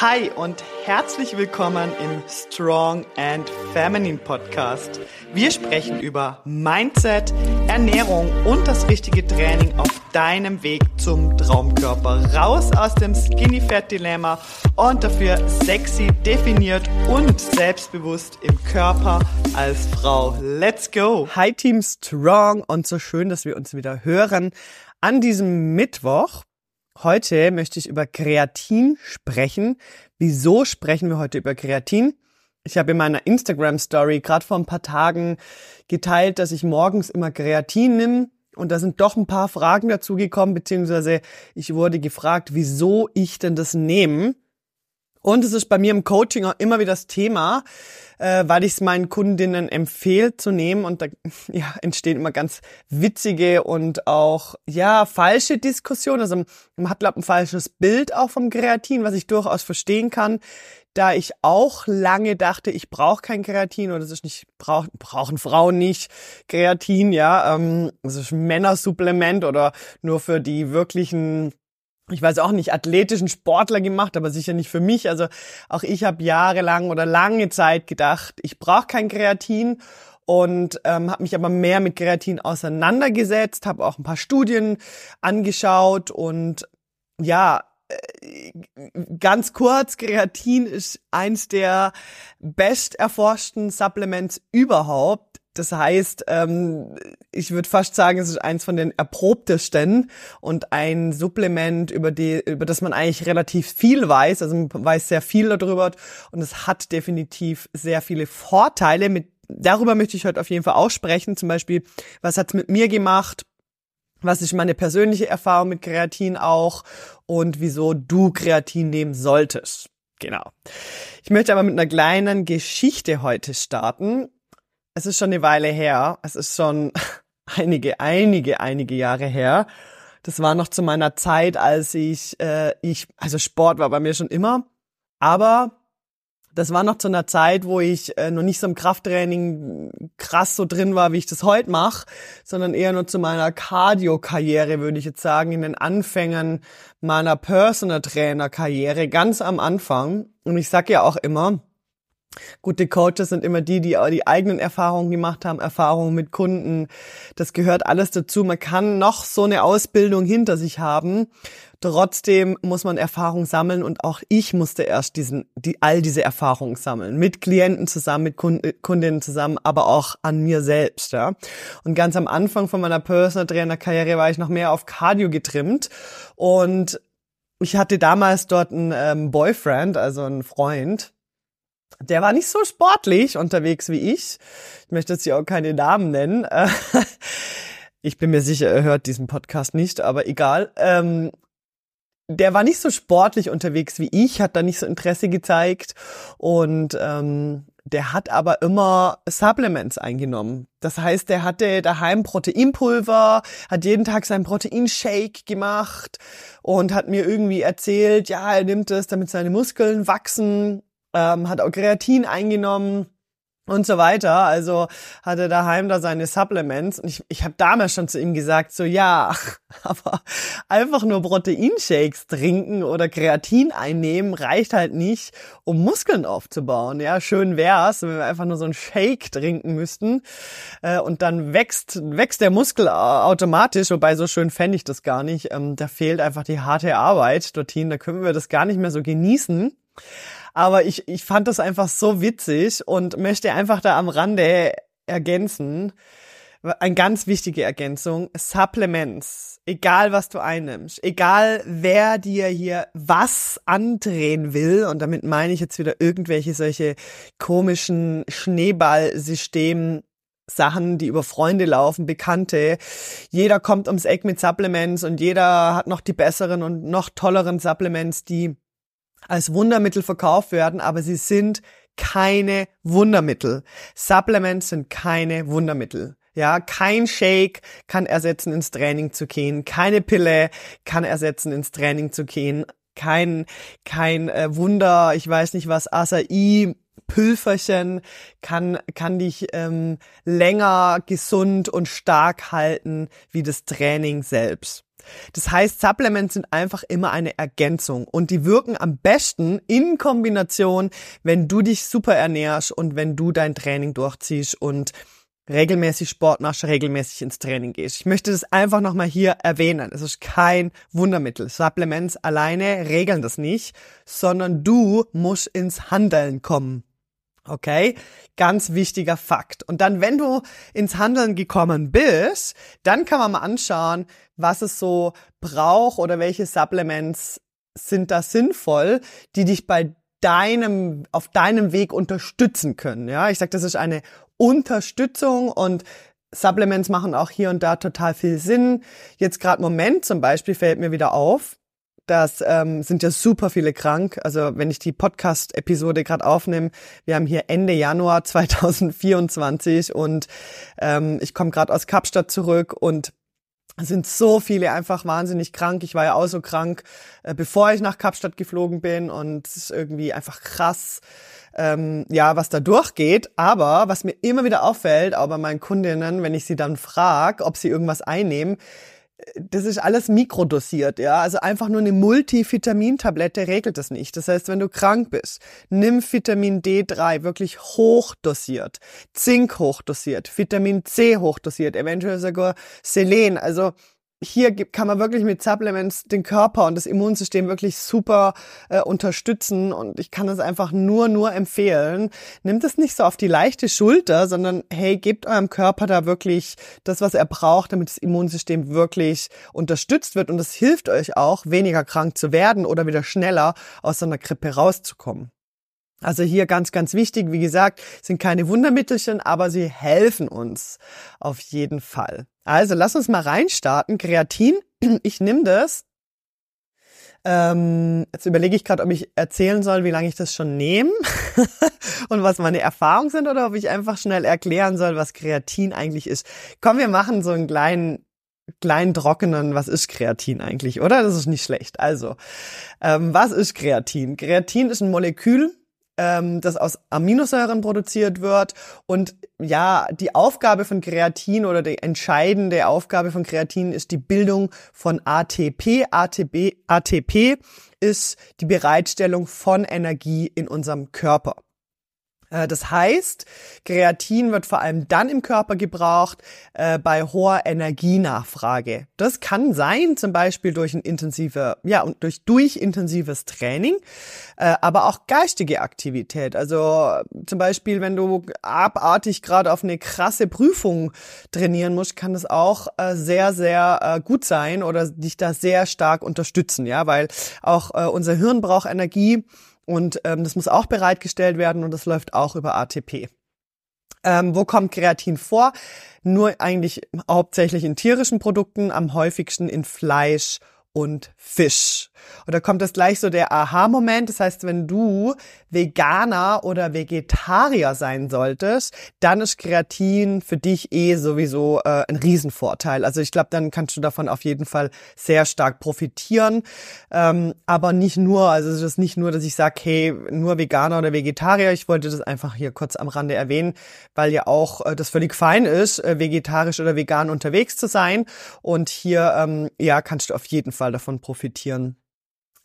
Hi und herzlich willkommen im Strong and Feminine Podcast. Wir sprechen über Mindset, Ernährung und das richtige Training auf deinem Weg zum Traumkörper. Raus aus dem Skinny Fat Dilemma und dafür sexy, definiert und selbstbewusst im Körper als Frau. Let's go! Hi Team Strong und so schön, dass wir uns wieder hören an diesem Mittwoch. Heute möchte ich über Kreatin sprechen. Wieso sprechen wir heute über Kreatin? Ich habe in meiner Instagram Story gerade vor ein paar Tagen geteilt, dass ich morgens immer Kreatin nehme. Und da sind doch ein paar Fragen dazu gekommen, beziehungsweise ich wurde gefragt, wieso ich denn das nehme. Und es ist bei mir im Coaching auch immer wieder das Thema, äh, weil ich es meinen Kundinnen empfehle zu nehmen. Und da ja, entstehen immer ganz witzige und auch ja falsche Diskussionen. Also man hat, glaube ich, ein falsches Bild auch vom Kreatin, was ich durchaus verstehen kann. Da ich auch lange dachte, ich brauche kein Kreatin oder das ist nicht, brauch, brauchen Frauen nicht Kreatin, ja. Ähm, das ist Männersupplement oder nur für die wirklichen ich weiß auch nicht, athletischen Sportler gemacht, aber sicher nicht für mich. Also auch ich habe jahrelang oder lange Zeit gedacht, ich brauche kein Kreatin und ähm, habe mich aber mehr mit Kreatin auseinandergesetzt, habe auch ein paar Studien angeschaut und ja, äh, ganz kurz, Kreatin ist eins der best erforschten Supplements überhaupt. Das heißt, ähm, ich würde fast sagen, es ist eins von den erprobtesten und ein Supplement, über, die, über das man eigentlich relativ viel weiß. Also man weiß sehr viel darüber und es hat definitiv sehr viele Vorteile. Mit, darüber möchte ich heute auf jeden Fall aussprechen. Zum Beispiel, was hat es mit mir gemacht? Was ist meine persönliche Erfahrung mit Kreatin auch und wieso du Kreatin nehmen solltest? Genau. Ich möchte aber mit einer kleinen Geschichte heute starten es ist schon eine Weile her. Es ist schon einige, einige, einige Jahre her. Das war noch zu meiner Zeit, als ich, äh, ich, also Sport war bei mir schon immer, aber das war noch zu einer Zeit, wo ich äh, noch nicht so im Krafttraining krass so drin war, wie ich das heute mache, sondern eher nur zu meiner Cardio-Karriere, würde ich jetzt sagen, in den Anfängen meiner Personal Trainer-Karriere, ganz am Anfang. Und ich sag ja auch immer, Gute Coaches sind immer die, die die eigenen Erfahrungen gemacht haben, Erfahrungen mit Kunden. Das gehört alles dazu. Man kann noch so eine Ausbildung hinter sich haben. Trotzdem muss man Erfahrung sammeln und auch ich musste erst diesen, die, all diese Erfahrungen sammeln. Mit Klienten zusammen, mit Kundinnen zusammen, aber auch an mir selbst, ja. Und ganz am Anfang von meiner Personal Trainer Karriere war ich noch mehr auf Cardio getrimmt und ich hatte damals dort einen ähm, Boyfriend, also einen Freund, der war nicht so sportlich unterwegs wie ich. Ich möchte jetzt hier auch keine Namen nennen. Ich bin mir sicher, er hört diesen Podcast nicht, aber egal. Ähm, der war nicht so sportlich unterwegs wie ich, hat da nicht so Interesse gezeigt und ähm, der hat aber immer Supplements eingenommen. Das heißt, der hatte daheim Proteinpulver, hat jeden Tag seinen Proteinshake gemacht und hat mir irgendwie erzählt, ja, er nimmt es, damit seine Muskeln wachsen ähm, hat auch Kreatin eingenommen und so weiter. Also hatte daheim da seine Supplements. Und ich, ich habe damals schon zu ihm gesagt, so ja, aber einfach nur Proteinshakes trinken oder Kreatin einnehmen reicht halt nicht, um Muskeln aufzubauen. Ja, schön wär's, wenn wir einfach nur so einen Shake trinken müssten. Äh, und dann wächst, wächst der Muskel automatisch, wobei so schön fände ich das gar nicht. Ähm, da fehlt einfach die harte Arbeit dorthin, da können wir das gar nicht mehr so genießen. Aber ich, ich fand das einfach so witzig und möchte einfach da am Rande ergänzen. Eine ganz wichtige Ergänzung. Supplements. Egal was du einnimmst. Egal wer dir hier was andrehen will. Und damit meine ich jetzt wieder irgendwelche solche komischen Schneeballsystemen. Sachen, die über Freunde laufen, Bekannte. Jeder kommt ums Eck mit Supplements und jeder hat noch die besseren und noch tolleren Supplements, die als Wundermittel verkauft werden, aber sie sind keine Wundermittel. Supplements sind keine Wundermittel. Ja, kein Shake kann ersetzen, ins Training zu gehen. Keine Pille kann ersetzen, ins Training zu gehen. Kein, kein äh, Wunder, ich weiß nicht was, Acai, Pülferchen kann, kann dich ähm, länger gesund und stark halten wie das Training selbst. Das heißt, Supplements sind einfach immer eine Ergänzung und die wirken am besten in Kombination, wenn du dich super ernährst und wenn du dein Training durchziehst und regelmäßig Sport machst, regelmäßig ins Training gehst. Ich möchte das einfach nochmal hier erwähnen. Es ist kein Wundermittel. Supplements alleine regeln das nicht, sondern du musst ins Handeln kommen. Okay, ganz wichtiger Fakt. Und dann, wenn du ins Handeln gekommen bist, dann kann man mal anschauen, was es so braucht oder welche Supplements sind da sinnvoll, die dich bei deinem, auf deinem Weg unterstützen können. Ja, ich sag, das ist eine Unterstützung und Supplements machen auch hier und da total viel Sinn. Jetzt gerade Moment zum Beispiel fällt mir wieder auf, das ähm, sind ja super viele krank. Also wenn ich die Podcast-Episode gerade aufnehme, wir haben hier Ende Januar 2024 und ähm, ich komme gerade aus Kapstadt zurück und sind so viele einfach wahnsinnig krank. Ich war ja auch so krank, äh, bevor ich nach Kapstadt geflogen bin und es ist irgendwie einfach krass, ähm, ja, was da durchgeht. Aber was mir immer wieder auffällt, auch bei meinen Kundinnen, wenn ich sie dann frage, ob sie irgendwas einnehmen, das ist alles mikrodosiert, ja. Also einfach nur eine Multivitamintablette regelt das nicht. Das heißt, wenn du krank bist, nimm Vitamin D3 wirklich hochdosiert, Zink hochdosiert, Vitamin C hochdosiert, eventuell sogar Selen. Also hier kann man wirklich mit Supplements den Körper und das Immunsystem wirklich super äh, unterstützen und ich kann es einfach nur, nur empfehlen. Nimmt es nicht so auf die leichte Schulter, sondern hey, gebt eurem Körper da wirklich das, was er braucht, damit das Immunsystem wirklich unterstützt wird und es hilft euch auch, weniger krank zu werden oder wieder schneller aus so einer Grippe rauszukommen. Also hier ganz, ganz wichtig, wie gesagt, sind keine Wundermittelchen, aber sie helfen uns auf jeden Fall. Also lass uns mal reinstarten. Kreatin, ich nehme das. Ähm, jetzt überlege ich gerade, ob ich erzählen soll, wie lange ich das schon nehme und was meine Erfahrungen sind oder ob ich einfach schnell erklären soll, was Kreatin eigentlich ist. Komm, wir machen so einen kleinen kleinen trockenen, was ist Kreatin eigentlich, oder? Das ist nicht schlecht. Also, ähm, was ist Kreatin? Kreatin ist ein Molekül, ähm, das aus Aminosäuren produziert wird. Und ja, die Aufgabe von Kreatin oder die entscheidende Aufgabe von Kreatin ist die Bildung von ATP. ATP, ATP ist die Bereitstellung von Energie in unserem Körper. Äh, das heißt, Kreatin wird vor allem dann im Körper gebraucht äh, bei hoher Energienachfrage. Das kann sein, zum Beispiel durch ein intensive, ja, und durch durch intensives Training, äh, aber auch geistige Aktivität. Also zum Beispiel, wenn du abartig gerade auf eine krasse Prüfung trainieren musst, kann das auch äh, sehr, sehr äh, gut sein oder dich da sehr stark unterstützen, ja, weil auch äh, unser Hirn braucht Energie und ähm, das muss auch bereitgestellt werden und das läuft auch über ATP. Ähm, wo kommt Kreatin vor? Nur eigentlich hauptsächlich in tierischen Produkten, am häufigsten in Fleisch und Fisch. Und da kommt das gleich so der Aha-Moment. Das heißt, wenn du Veganer oder Vegetarier sein solltest, dann ist Kreatin für dich eh sowieso äh, ein Riesenvorteil. Also ich glaube, dann kannst du davon auf jeden Fall sehr stark profitieren. Ähm, aber nicht nur, also es ist nicht nur, dass ich sage, hey, nur Veganer oder Vegetarier. Ich wollte das einfach hier kurz am Rande erwähnen, weil ja auch äh, das völlig fein ist, äh, vegetarisch oder vegan unterwegs zu sein. Und hier, ähm, ja, kannst du auf jeden Fall davon profitieren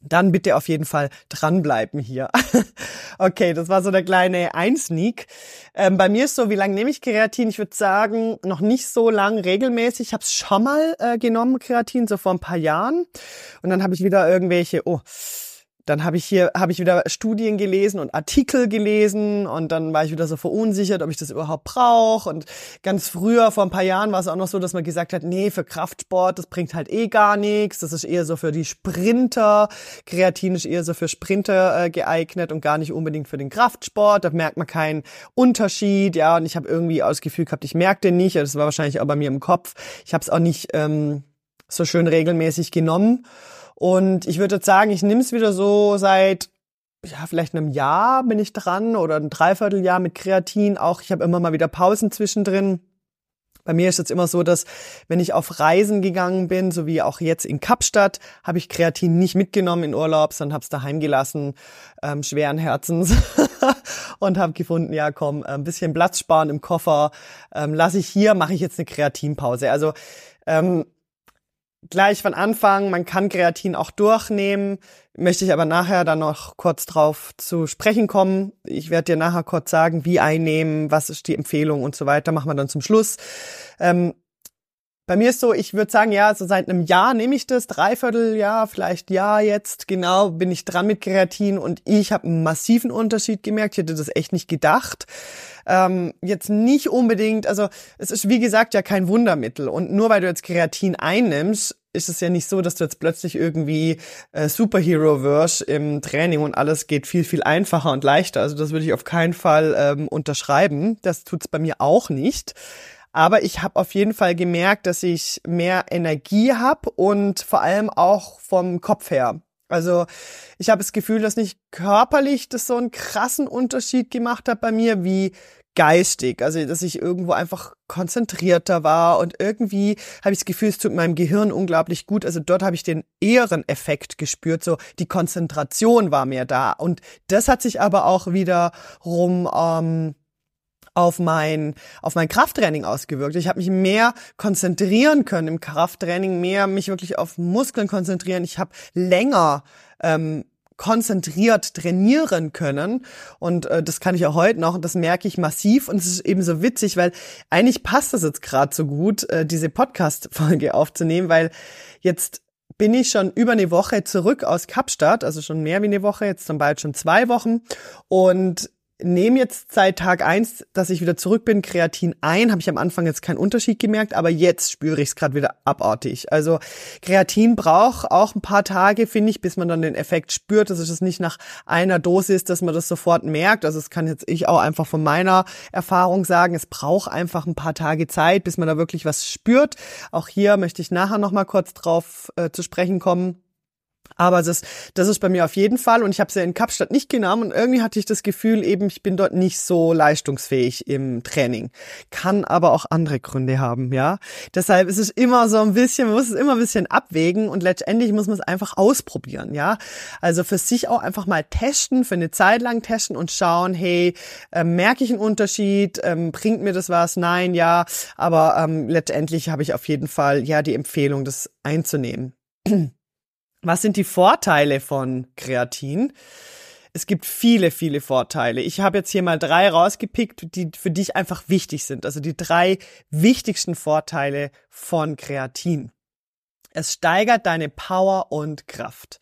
dann bitte auf jeden Fall dranbleiben hier. okay, das war so der kleine Einsneak. Ähm, bei mir ist so, wie lange nehme ich Kreatin? Ich würde sagen, noch nicht so lang regelmäßig. Ich habe es schon mal äh, genommen, Kreatin, so vor ein paar Jahren. Und dann habe ich wieder irgendwelche, oh, dann habe ich hier habe ich wieder Studien gelesen und Artikel gelesen und dann war ich wieder so verunsichert, ob ich das überhaupt brauche und ganz früher vor ein paar Jahren war es auch noch so, dass man gesagt hat, nee, für Kraftsport, das bringt halt eh gar nichts, das ist eher so für die Sprinter, Kreatin ist eher so für Sprinter äh, geeignet und gar nicht unbedingt für den Kraftsport, da merkt man keinen Unterschied, ja, und ich habe irgendwie auch das Gefühl gehabt, ich merke den nicht, das war wahrscheinlich auch bei mir im Kopf. Ich habe es auch nicht ähm, so schön regelmäßig genommen und ich würde jetzt sagen, ich nehme es wieder so seit ja, vielleicht einem Jahr bin ich dran oder ein Dreivierteljahr mit Kreatin. Auch ich habe immer mal wieder Pausen zwischendrin. Bei mir ist es immer so, dass wenn ich auf Reisen gegangen bin, so wie auch jetzt in Kapstadt, habe ich Kreatin nicht mitgenommen in Urlaub, sondern habe es daheim gelassen, ähm, schweren Herzens und habe gefunden, ja komm, ein bisschen Platz sparen im Koffer, ähm, lasse ich hier, mache ich jetzt eine Kreatinpause. Also ähm, gleich von Anfang, man kann Kreatin auch durchnehmen, möchte ich aber nachher dann noch kurz drauf zu sprechen kommen. Ich werde dir nachher kurz sagen, wie einnehmen, was ist die Empfehlung und so weiter, machen wir dann zum Schluss. Ähm, bei mir ist so, ich würde sagen, ja, so seit einem Jahr nehme ich das, dreiviertel Jahr, vielleicht Jahr jetzt, genau, bin ich dran mit Kreatin und ich habe einen massiven Unterschied gemerkt. Ich hätte das echt nicht gedacht. Ähm, jetzt nicht unbedingt, also es ist wie gesagt ja kein Wundermittel und nur weil du jetzt Kreatin einnimmst, ist es ja nicht so, dass du jetzt plötzlich irgendwie äh, Superhero wirst im Training und alles geht viel, viel einfacher und leichter. Also das würde ich auf keinen Fall ähm, unterschreiben. Das tut's bei mir auch nicht. Aber ich habe auf jeden Fall gemerkt, dass ich mehr Energie habe und vor allem auch vom Kopf her. Also ich habe das Gefühl, dass nicht körperlich das so einen krassen Unterschied gemacht hat bei mir wie geistig. Also dass ich irgendwo einfach konzentrierter war und irgendwie habe ich das Gefühl, es tut meinem Gehirn unglaublich gut. Also dort habe ich den Ehreneffekt gespürt. So die Konzentration war mehr da. Und das hat sich aber auch wiederum ähm, auf mein, auf mein Krafttraining ausgewirkt. Ich habe mich mehr konzentrieren können im Krafttraining, mehr mich wirklich auf Muskeln konzentrieren. Ich habe länger ähm, konzentriert trainieren können und äh, das kann ich auch heute noch und das merke ich massiv und es ist eben so witzig, weil eigentlich passt das jetzt gerade so gut, äh, diese Podcast-Folge aufzunehmen, weil jetzt bin ich schon über eine Woche zurück aus Kapstadt, also schon mehr wie eine Woche, jetzt dann bald schon zwei Wochen und nehme jetzt seit Tag eins, dass ich wieder zurück bin, Kreatin ein. Habe ich am Anfang jetzt keinen Unterschied gemerkt, aber jetzt spüre ich es gerade wieder abartig. Also Kreatin braucht auch ein paar Tage, finde ich, bis man dann den Effekt spürt. Das ist es nicht nach einer Dosis, dass man das sofort merkt. Also es kann jetzt ich auch einfach von meiner Erfahrung sagen, es braucht einfach ein paar Tage Zeit, bis man da wirklich was spürt. Auch hier möchte ich nachher noch mal kurz drauf äh, zu sprechen kommen. Aber das, das ist bei mir auf jeden Fall und ich habe sie ja in Kapstadt nicht genommen und irgendwie hatte ich das Gefühl eben, ich bin dort nicht so leistungsfähig im Training. Kann aber auch andere Gründe haben, ja. Deshalb ist es immer so ein bisschen, man muss es immer ein bisschen abwägen und letztendlich muss man es einfach ausprobieren, ja. Also für sich auch einfach mal testen, für eine Zeit lang testen und schauen, hey, äh, merke ich einen Unterschied, ähm, bringt mir das was? Nein, ja. Aber ähm, letztendlich habe ich auf jeden Fall ja die Empfehlung, das einzunehmen. Was sind die Vorteile von Kreatin? Es gibt viele, viele Vorteile. Ich habe jetzt hier mal drei rausgepickt, die für dich einfach wichtig sind. Also die drei wichtigsten Vorteile von Kreatin. Es steigert deine Power und Kraft.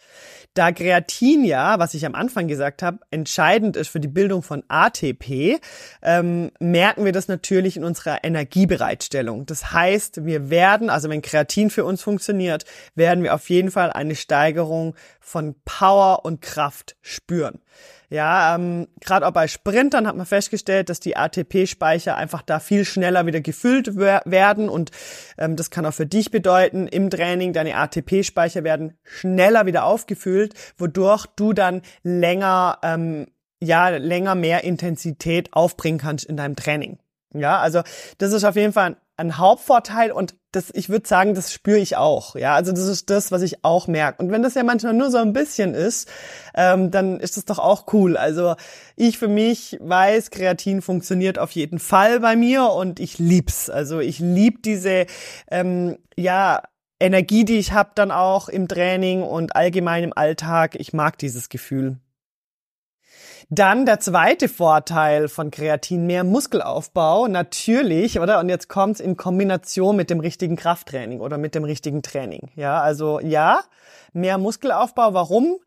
Da Kreatin ja, was ich am Anfang gesagt habe, entscheidend ist für die Bildung von ATP, ähm, merken wir das natürlich in unserer Energiebereitstellung. Das heißt, wir werden, also wenn Kreatin für uns funktioniert, werden wir auf jeden Fall eine Steigerung von Power und Kraft spüren. Ja, ähm, gerade auch bei Sprintern hat man festgestellt, dass die ATP-Speicher einfach da viel schneller wieder gefüllt werden und ähm, das kann auch für dich bedeuten, im Training deine ATP-Speicher werden schneller wieder aufgefüllt, wodurch du dann länger ähm, ja länger mehr Intensität aufbringen kannst in deinem Training. Ja, also das ist auf jeden Fall ein ein Hauptvorteil und das, ich würde sagen, das spüre ich auch. Ja, also das ist das, was ich auch merke. Und wenn das ja manchmal nur so ein bisschen ist, ähm, dann ist das doch auch cool. Also ich für mich weiß, Kreatin funktioniert auf jeden Fall bei mir und ich lieb's. Also ich lieb diese, ähm, ja, Energie, die ich habe dann auch im Training und allgemein im Alltag. Ich mag dieses Gefühl. Dann der zweite Vorteil von Kreatin, mehr Muskelaufbau, natürlich, oder? Und jetzt kommt's in Kombination mit dem richtigen Krafttraining oder mit dem richtigen Training. Ja, also ja, mehr Muskelaufbau. Warum?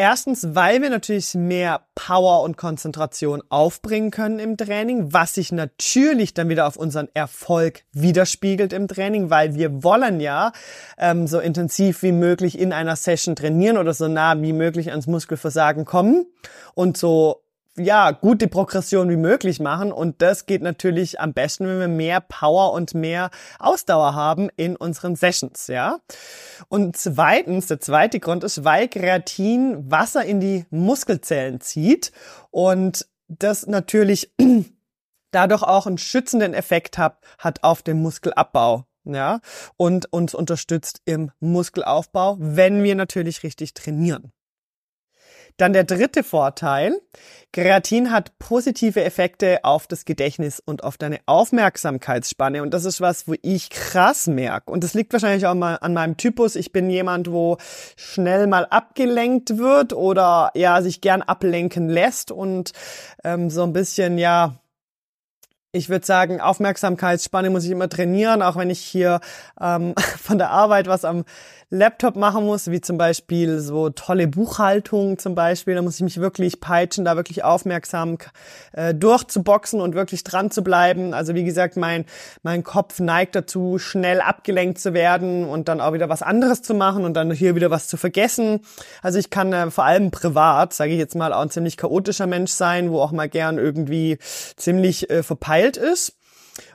Erstens, weil wir natürlich mehr Power und Konzentration aufbringen können im Training, was sich natürlich dann wieder auf unseren Erfolg widerspiegelt im Training, weil wir wollen ja ähm, so intensiv wie möglich in einer Session trainieren oder so nah wie möglich ans Muskelversagen kommen und so ja, gute Progression wie möglich machen. Und das geht natürlich am besten, wenn wir mehr Power und mehr Ausdauer haben in unseren Sessions, ja. Und zweitens, der zweite Grund ist, weil Kreatin Wasser in die Muskelzellen zieht und das natürlich dadurch auch einen schützenden Effekt hat, hat auf den Muskelabbau. Ja, und uns unterstützt im Muskelaufbau, wenn wir natürlich richtig trainieren. Dann der dritte Vorteil. Kreatin hat positive Effekte auf das Gedächtnis und auf deine Aufmerksamkeitsspanne. Und das ist was, wo ich krass merke. Und das liegt wahrscheinlich auch mal an meinem Typus. Ich bin jemand, wo schnell mal abgelenkt wird oder ja, sich gern ablenken lässt und ähm, so ein bisschen, ja, ich würde sagen, Aufmerksamkeitsspanne muss ich immer trainieren, auch wenn ich hier ähm, von der Arbeit was am Laptop machen muss, wie zum Beispiel so tolle Buchhaltung zum Beispiel. Da muss ich mich wirklich peitschen, da wirklich aufmerksam äh, durchzuboxen und wirklich dran zu bleiben. Also wie gesagt, mein, mein Kopf neigt dazu, schnell abgelenkt zu werden und dann auch wieder was anderes zu machen und dann hier wieder was zu vergessen. Also ich kann äh, vor allem privat, sage ich jetzt mal, auch ein ziemlich chaotischer Mensch sein, wo auch mal gern irgendwie ziemlich äh, verpeilt ist.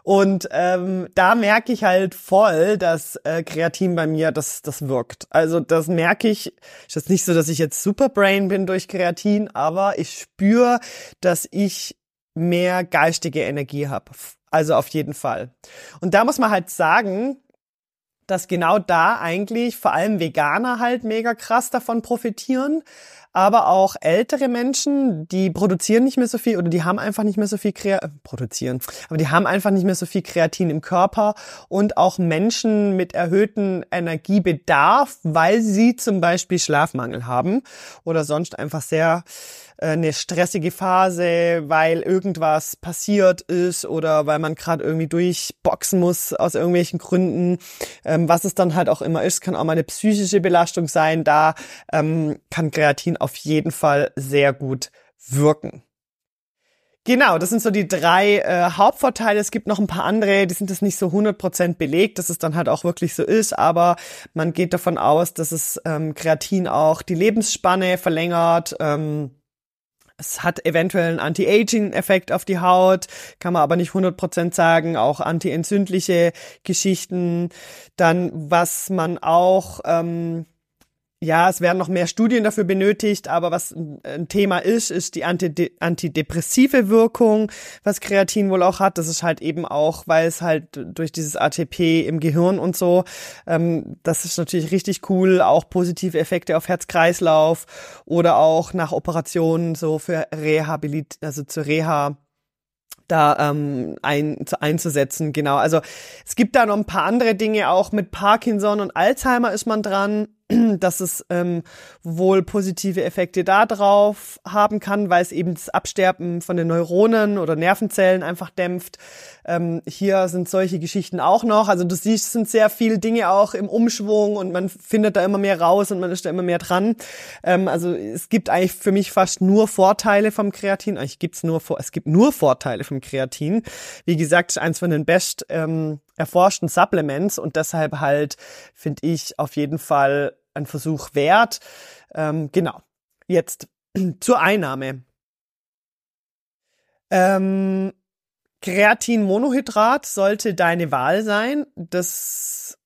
Und ähm, da merke ich halt voll, dass äh, Kreatin bei mir, das, das wirkt. Also das merke ich. Ist jetzt nicht so, dass ich jetzt Superbrain bin durch Kreatin, aber ich spüre, dass ich mehr geistige Energie habe. Also auf jeden Fall. Und da muss man halt sagen, dass genau da eigentlich vor allem Veganer halt mega krass davon profitieren, aber auch ältere Menschen, die produzieren nicht mehr so viel oder die haben einfach nicht mehr so viel Krea äh, produzieren, aber die haben einfach nicht mehr so viel Kreatin im Körper und auch Menschen mit erhöhten Energiebedarf, weil sie zum Beispiel Schlafmangel haben oder sonst einfach sehr eine stressige Phase, weil irgendwas passiert ist oder weil man gerade irgendwie durchboxen muss aus irgendwelchen Gründen, ähm, was es dann halt auch immer ist, kann auch mal eine psychische Belastung sein. Da ähm, kann Kreatin auf jeden Fall sehr gut wirken. Genau, das sind so die drei äh, Hauptvorteile. Es gibt noch ein paar andere, die sind das nicht so 100% belegt, dass es dann halt auch wirklich so ist, aber man geht davon aus, dass es ähm, Kreatin auch die Lebensspanne verlängert. Ähm, es hat eventuell einen Anti-Aging-Effekt auf die Haut, kann man aber nicht 100% sagen, auch anti-entzündliche Geschichten. Dann, was man auch ähm, ja, es werden noch mehr Studien dafür benötigt, aber was ein Thema ist, ist die antidepressive Wirkung, was Kreatin wohl auch hat. Das ist halt eben auch, weil es halt durch dieses ATP im Gehirn und so, ähm, das ist natürlich richtig cool, auch positive Effekte auf Herz-Kreislauf oder auch nach Operationen so für Rehabilit, also zur Reha da ähm, ein, einzusetzen. Genau. Also es gibt da noch ein paar andere Dinge auch mit Parkinson und Alzheimer ist man dran. dass es ähm, wohl positive Effekte darauf haben kann, weil es eben das Absterben von den Neuronen oder Nervenzellen einfach dämpft. Ähm, hier sind solche Geschichten auch noch. Also du siehst, sind sehr viele Dinge auch im Umschwung und man findet da immer mehr raus und man ist da immer mehr dran. Ähm, also es gibt eigentlich für mich fast nur Vorteile vom Kreatin. Eigentlich gibt's nur es gibt nur Vorteile vom Kreatin. Wie gesagt, ist eins von den best ähm, erforschten Supplements und deshalb halt finde ich auf jeden Fall ein Versuch wert. Ähm, genau. Jetzt zur Einnahme. Ähm, Kreatinmonohydrat sollte deine Wahl sein. Das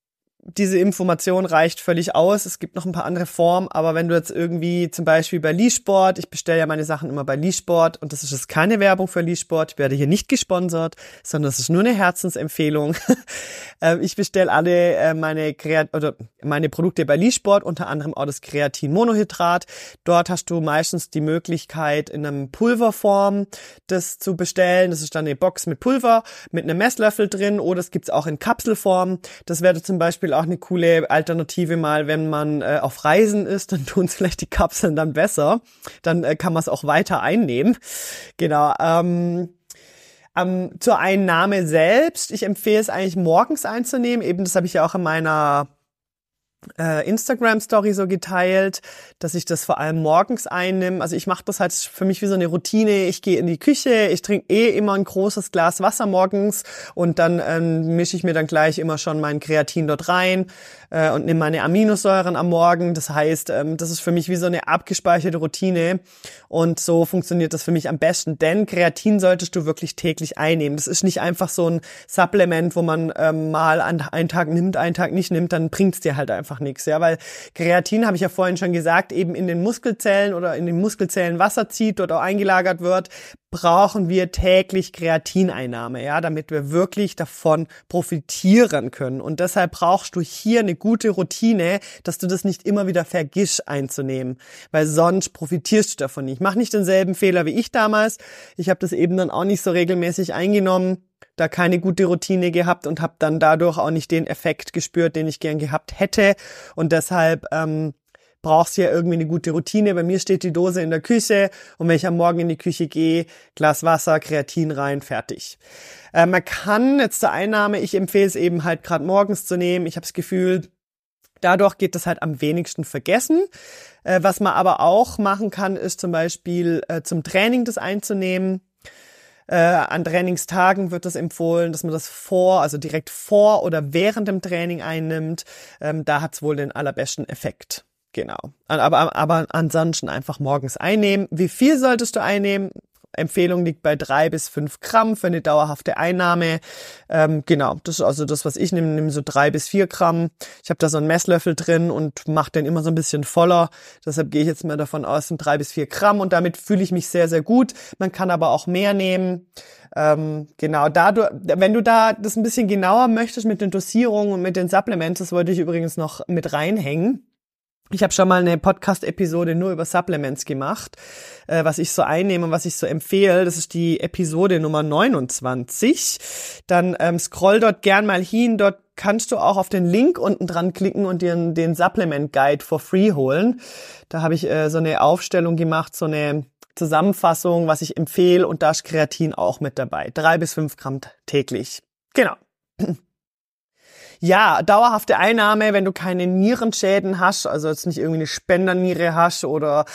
diese Information reicht völlig aus. Es gibt noch ein paar andere Formen, aber wenn du jetzt irgendwie zum Beispiel bei Leesport, ich bestelle ja meine Sachen immer bei Leesport und das ist jetzt keine Werbung für Leesport, ich werde hier nicht gesponsert, sondern das ist nur eine Herzensempfehlung. Ähm, ich bestelle alle äh, meine Kreat oder meine Produkte bei Leesport, unter anderem auch das Kreatin Monohydrat. Dort hast du meistens die Möglichkeit in einem Pulverform das zu bestellen. Das ist dann eine Box mit Pulver mit einem Messlöffel drin oder es gibt's auch in Kapselform. Das wäre zum Beispiel eine coole Alternative mal, wenn man äh, auf Reisen ist, dann tun vielleicht die Kapseln dann besser. Dann äh, kann man es auch weiter einnehmen. Genau. Ähm, ähm, zur Einnahme selbst. Ich empfehle es eigentlich morgens einzunehmen. Eben, das habe ich ja auch in meiner Instagram-Story so geteilt, dass ich das vor allem morgens einnehme. Also ich mache das halt für mich wie so eine Routine. Ich gehe in die Küche, ich trinke eh immer ein großes Glas Wasser morgens und dann ähm, mische ich mir dann gleich immer schon mein Kreatin dort rein äh, und nehme meine Aminosäuren am Morgen. Das heißt, ähm, das ist für mich wie so eine abgespeicherte Routine und so funktioniert das für mich am besten. Denn Kreatin solltest du wirklich täglich einnehmen. Das ist nicht einfach so ein Supplement, wo man ähm, mal einen Tag nimmt, einen Tag nicht nimmt, dann bringt's dir halt einfach einfach nichts, ja, weil Kreatin, habe ich ja vorhin schon gesagt, eben in den Muskelzellen oder in den Muskelzellen Wasser zieht, dort auch eingelagert wird, brauchen wir täglich Kreatineinnahme, ja, damit wir wirklich davon profitieren können. Und deshalb brauchst du hier eine gute Routine, dass du das nicht immer wieder vergisst einzunehmen, weil sonst profitierst du davon nicht. Mach nicht denselben Fehler wie ich damals. Ich habe das eben dann auch nicht so regelmäßig eingenommen, da keine gute Routine gehabt und habe dann dadurch auch nicht den Effekt gespürt, den ich gern gehabt hätte. Und deshalb ähm, brauchst ja irgendwie eine gute Routine. Bei mir steht die Dose in der Küche und wenn ich am Morgen in die Küche gehe, Glas Wasser, Kreatin rein, fertig. Äh, man kann jetzt zur Einnahme, ich empfehle es eben halt gerade morgens zu nehmen. Ich habe das Gefühl, Dadurch geht das halt am wenigsten vergessen. Äh, was man aber auch machen kann, ist zum Beispiel äh, zum Training das einzunehmen. Äh, an Trainingstagen wird das empfohlen, dass man das vor, also direkt vor oder während dem Training einnimmt. Ähm, da hat's wohl den allerbesten Effekt. Genau. Aber, aber ansonsten einfach morgens einnehmen. Wie viel solltest du einnehmen? Empfehlung liegt bei drei bis fünf Gramm für eine dauerhafte Einnahme. Ähm, genau, das ist also das, was ich nehme, nehme so drei bis vier Gramm. Ich habe da so einen Messlöffel drin und mache den immer so ein bisschen voller. Deshalb gehe ich jetzt mal davon aus, sind drei bis vier Gramm und damit fühle ich mich sehr, sehr gut. Man kann aber auch mehr nehmen. Ähm, genau, da du, wenn du da das ein bisschen genauer möchtest mit den Dosierungen und mit den Supplements, das wollte ich übrigens noch mit reinhängen. Ich habe schon mal eine Podcast-Episode nur über Supplements gemacht, äh, was ich so einnehme und was ich so empfehle. Das ist die Episode Nummer 29. Dann ähm, scroll dort gern mal hin. Dort kannst du auch auf den Link unten dran klicken und dir den Supplement Guide for free holen. Da habe ich äh, so eine Aufstellung gemacht, so eine Zusammenfassung, was ich empfehle und da ist Kreatin auch mit dabei. Drei bis fünf Gramm täglich. Genau. Ja, dauerhafte Einnahme, wenn du keine Nierenschäden hast, also jetzt nicht irgendwie eine Spenderniere hast oder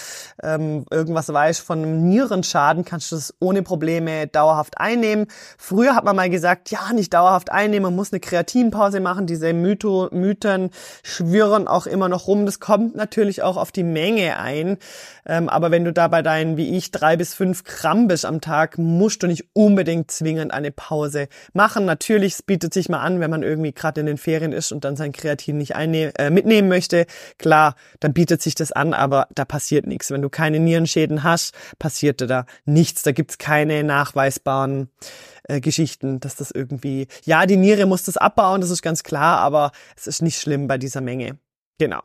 ähm, irgendwas weißt von einem Nierenschaden, kannst du das ohne Probleme dauerhaft einnehmen. Früher hat man mal gesagt, ja, nicht dauerhaft einnehmen, man muss eine Kreatinpause machen. Diese Mytho Mythen schwirren auch immer noch rum. Das kommt natürlich auch auf die Menge ein. Ähm, aber wenn du da bei deinen, wie ich, drei bis fünf Gramm bist am Tag, musst du nicht unbedingt zwingend eine Pause machen. Natürlich, es bietet sich mal an, wenn man irgendwie gerade in den Ferien ist und dann sein Kreatin nicht äh, mitnehmen möchte. Klar, dann bietet sich das an, aber da passiert nichts. Wenn du keine Nierenschäden hast, passiert da nichts. Da gibt's keine nachweisbaren äh, Geschichten, dass das irgendwie, ja, die Niere muss das abbauen, das ist ganz klar, aber es ist nicht schlimm bei dieser Menge. Genau.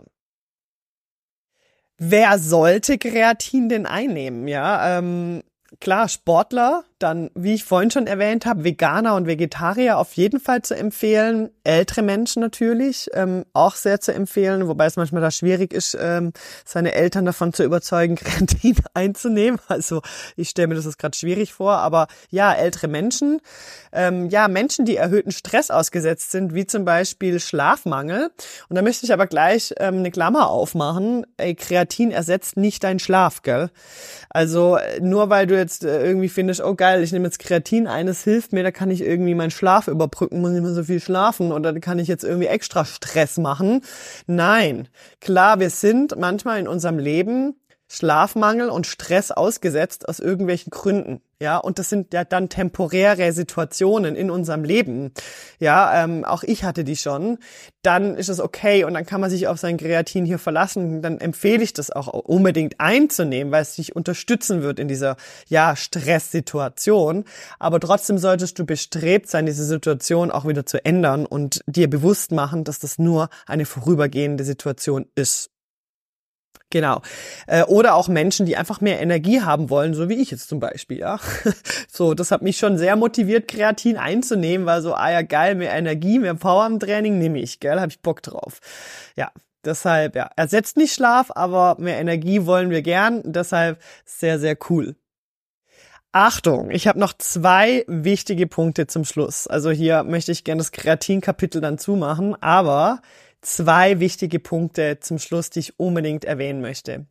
Wer sollte Kreatin denn einnehmen? Ja, ähm, klar, Sportler, dann, wie ich vorhin schon erwähnt habe, Veganer und Vegetarier auf jeden Fall zu empfehlen. Ältere Menschen natürlich ähm, auch sehr zu empfehlen, wobei es manchmal da schwierig ist, ähm, seine Eltern davon zu überzeugen, Kreatin einzunehmen. Also ich stelle mir das gerade schwierig vor, aber ja, ältere Menschen, ähm, ja, Menschen, die erhöhten Stress ausgesetzt sind, wie zum Beispiel Schlafmangel. Und da möchte ich aber gleich ähm, eine Klammer aufmachen. Ey, Kreatin ersetzt nicht deinen Schlaf, gell? Also nur weil du jetzt äh, irgendwie findest, oh geil, geil, ich nehme jetzt Kreatin ein, es hilft mir, da kann ich irgendwie meinen Schlaf überbrücken, muss nicht mehr so viel schlafen oder da kann ich jetzt irgendwie extra Stress machen. Nein, klar, wir sind manchmal in unserem Leben Schlafmangel und Stress ausgesetzt aus irgendwelchen Gründen. Ja, und das sind ja dann temporäre Situationen in unserem Leben. Ja, ähm, auch ich hatte die schon. Dann ist es okay und dann kann man sich auf sein Kreatin hier verlassen. Dann empfehle ich das auch unbedingt einzunehmen, weil es dich unterstützen wird in dieser, ja, Stresssituation. Aber trotzdem solltest du bestrebt sein, diese Situation auch wieder zu ändern und dir bewusst machen, dass das nur eine vorübergehende Situation ist. Genau. Äh, oder auch Menschen, die einfach mehr Energie haben wollen, so wie ich jetzt zum Beispiel, ja. So, das hat mich schon sehr motiviert, Kreatin einzunehmen, weil so, ah ja, geil, mehr Energie, mehr Power im Training nehme ich, gell, habe ich Bock drauf. Ja, deshalb, ja, ersetzt nicht Schlaf, aber mehr Energie wollen wir gern, deshalb sehr, sehr cool. Achtung, ich habe noch zwei wichtige Punkte zum Schluss. Also hier möchte ich gerne das Kreatin-Kapitel dann zumachen, aber zwei wichtige Punkte zum Schluss, die ich unbedingt erwähnen möchte.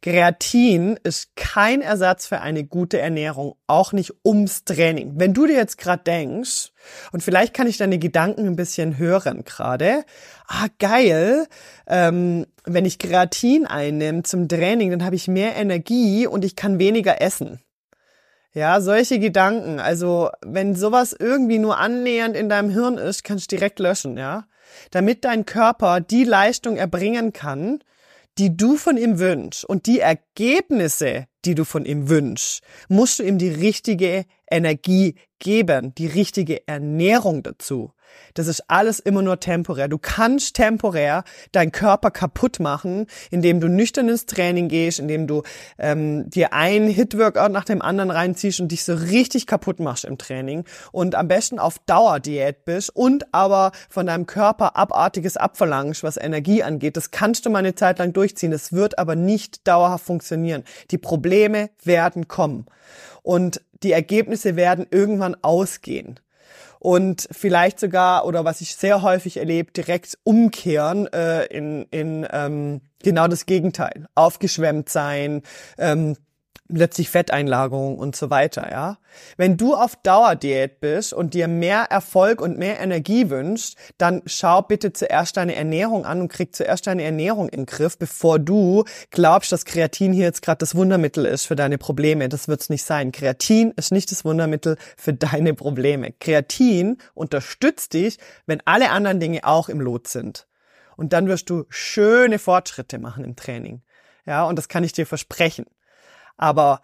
Kreatin ist kein Ersatz für eine gute Ernährung, auch nicht ums Training. Wenn du dir jetzt gerade denkst, und vielleicht kann ich deine Gedanken ein bisschen hören gerade, ah geil, ähm, wenn ich Kreatin einnehme zum Training, dann habe ich mehr Energie und ich kann weniger essen. Ja, solche Gedanken. Also, wenn sowas irgendwie nur annähernd in deinem Hirn ist, kannst du direkt löschen, ja damit dein Körper die Leistung erbringen kann, die du von ihm wünschst und die Ergebnisse, die du von ihm wünschst, musst du ihm die richtige Energie geben, die richtige Ernährung dazu. Das ist alles immer nur temporär. Du kannst temporär deinen Körper kaputt machen, indem du nüchtern ins Training gehst, indem du ähm, dir ein Hit-Workout nach dem anderen reinziehst und dich so richtig kaputt machst im Training und am besten auf Dauerdiät bist und aber von deinem Körper abartiges abverlangst, was Energie angeht. Das kannst du mal eine Zeit lang durchziehen. Das wird aber nicht dauerhaft funktionieren. Die Probleme werden kommen und die Ergebnisse werden irgendwann ausgehen und vielleicht sogar, oder was ich sehr häufig erlebe, direkt umkehren äh, in, in ähm, genau das Gegenteil. Aufgeschwemmt sein, ähm, plötzlich Fetteinlagerung und so weiter, ja. Wenn du auf Dauerdiät bist und dir mehr Erfolg und mehr Energie wünschst, dann schau bitte zuerst deine Ernährung an und krieg zuerst deine Ernährung in den Griff, bevor du glaubst, dass Kreatin hier jetzt gerade das Wundermittel ist für deine Probleme. Das wird's nicht sein. Kreatin ist nicht das Wundermittel für deine Probleme. Kreatin unterstützt dich, wenn alle anderen Dinge auch im Lot sind. Und dann wirst du schöne Fortschritte machen im Training. Ja, und das kann ich dir versprechen. Aber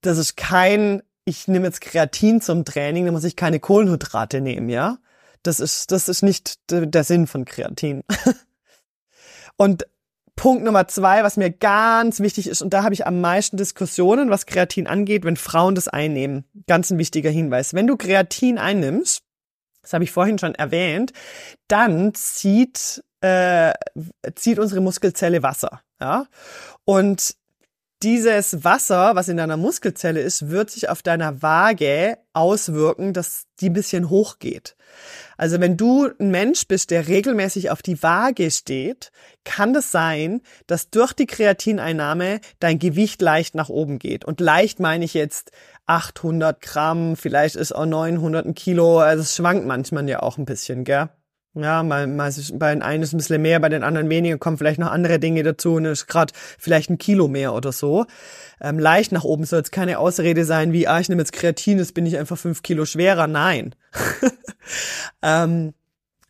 das ist kein, ich nehme jetzt Kreatin zum Training, dann muss ich keine Kohlenhydrate nehmen, ja? Das ist, das ist nicht der Sinn von Kreatin. und Punkt Nummer zwei, was mir ganz wichtig ist, und da habe ich am meisten Diskussionen, was Kreatin angeht, wenn Frauen das einnehmen. Ganz ein wichtiger Hinweis. Wenn du Kreatin einnimmst, das habe ich vorhin schon erwähnt, dann zieht, äh, zieht unsere Muskelzelle Wasser. Ja? Und dieses Wasser, was in deiner Muskelzelle ist, wird sich auf deiner Waage auswirken, dass die ein bisschen hochgeht. Also wenn du ein Mensch bist, der regelmäßig auf die Waage steht, kann das sein, dass durch die Kreatineinnahme dein Gewicht leicht nach oben geht. Und leicht meine ich jetzt 800 Gramm, vielleicht ist auch 900 ein Kilo. Also es schwankt manchmal ja auch ein bisschen, gell? Ja, mal, mal bei den einen ist ein bisschen mehr, bei den anderen weniger, kommen vielleicht noch andere Dinge dazu und ist gerade vielleicht ein Kilo mehr oder so. Ähm, leicht nach oben soll es keine Ausrede sein, wie, ah, ich nehme jetzt Kreatin, jetzt bin ich einfach fünf Kilo schwerer. Nein. ähm,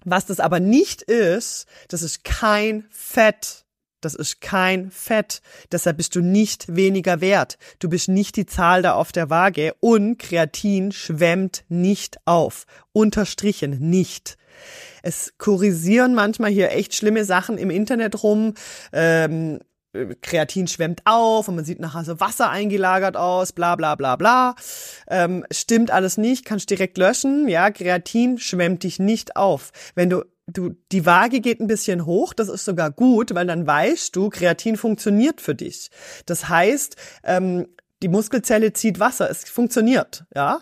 was das aber nicht ist, das ist kein Fett. Das ist kein Fett. Deshalb bist du nicht weniger wert. Du bist nicht die Zahl da auf der Waage und Kreatin schwemmt nicht auf. Unterstrichen nicht. Es kurisieren manchmal hier echt schlimme Sachen im Internet rum. Ähm, Kreatin schwemmt auf und man sieht nachher so Wasser eingelagert aus, bla bla bla bla. Ähm, stimmt alles nicht, kannst direkt löschen. Ja, Kreatin schwemmt dich nicht auf. Wenn du du, die Waage geht ein bisschen hoch, das ist sogar gut, weil dann weißt du, Kreatin funktioniert für dich. Das heißt, ähm, die Muskelzelle zieht Wasser, es funktioniert, ja.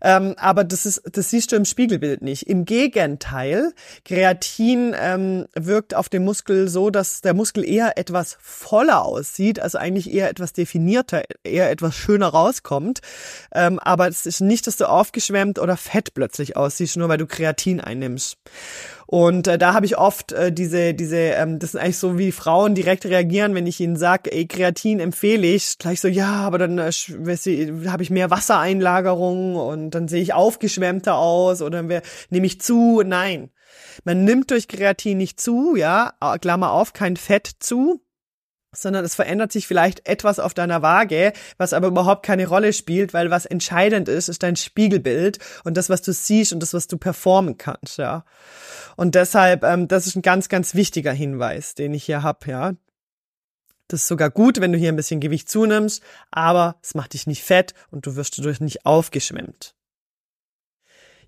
Ähm, aber das ist, das siehst du im Spiegelbild nicht. Im Gegenteil, Kreatin ähm, wirkt auf den Muskel so, dass der Muskel eher etwas voller aussieht, also eigentlich eher etwas definierter, eher etwas schöner rauskommt. Ähm, aber es ist nicht, dass du aufgeschwemmt oder fett plötzlich aussiehst, nur weil du Kreatin einnimmst. Und äh, da habe ich oft äh, diese, diese, ähm, das sind eigentlich so wie Frauen direkt reagieren, wenn ich ihnen sage, ey, Kreatin empfehle ich, gleich so, ja, aber dann äh, habe ich mehr Wassereinlagerung und dann sehe ich aufgeschwemmter aus oder nehme ich zu. Nein. Man nimmt durch Kreatin nicht zu, ja, Klammer auf, kein Fett zu, sondern es verändert sich vielleicht etwas auf deiner Waage, was aber überhaupt keine Rolle spielt, weil was entscheidend ist, ist dein Spiegelbild und das, was du siehst und das, was du performen kannst, ja. Und deshalb, ähm, das ist ein ganz, ganz wichtiger Hinweis, den ich hier hab, ja. Das ist sogar gut, wenn du hier ein bisschen Gewicht zunimmst, aber es macht dich nicht fett und du wirst dadurch nicht aufgeschwemmt.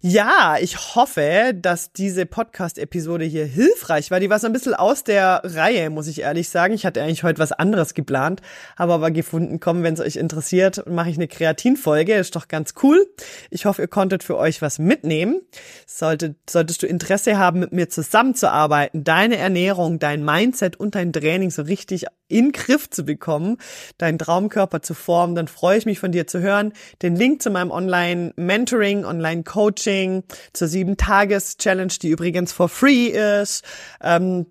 Ja, ich hoffe, dass diese Podcast-Episode hier hilfreich war. Die war so ein bisschen aus der Reihe, muss ich ehrlich sagen. Ich hatte eigentlich heute was anderes geplant, habe aber gefunden, komm, wenn es euch interessiert, mache ich eine Kreatinfolge. Ist doch ganz cool. Ich hoffe, ihr konntet für euch was mitnehmen. Sollte, solltest du Interesse haben, mit mir zusammenzuarbeiten, deine Ernährung, dein Mindset und dein Training so richtig in Griff zu bekommen, deinen Traumkörper zu formen, dann freue ich mich von dir zu hören. Den Link zu meinem Online-Mentoring, Online-Coaching, zur sieben-Tages-Challenge, die übrigens for free ist. Ähm,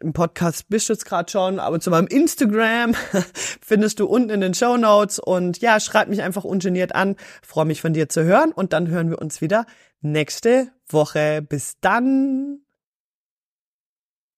im Podcast bist du jetzt gerade schon, aber zu meinem Instagram findest du unten in den Show Notes und ja, schreib mich einfach ungeniert an. Freue mich von dir zu hören und dann hören wir uns wieder nächste Woche. Bis dann.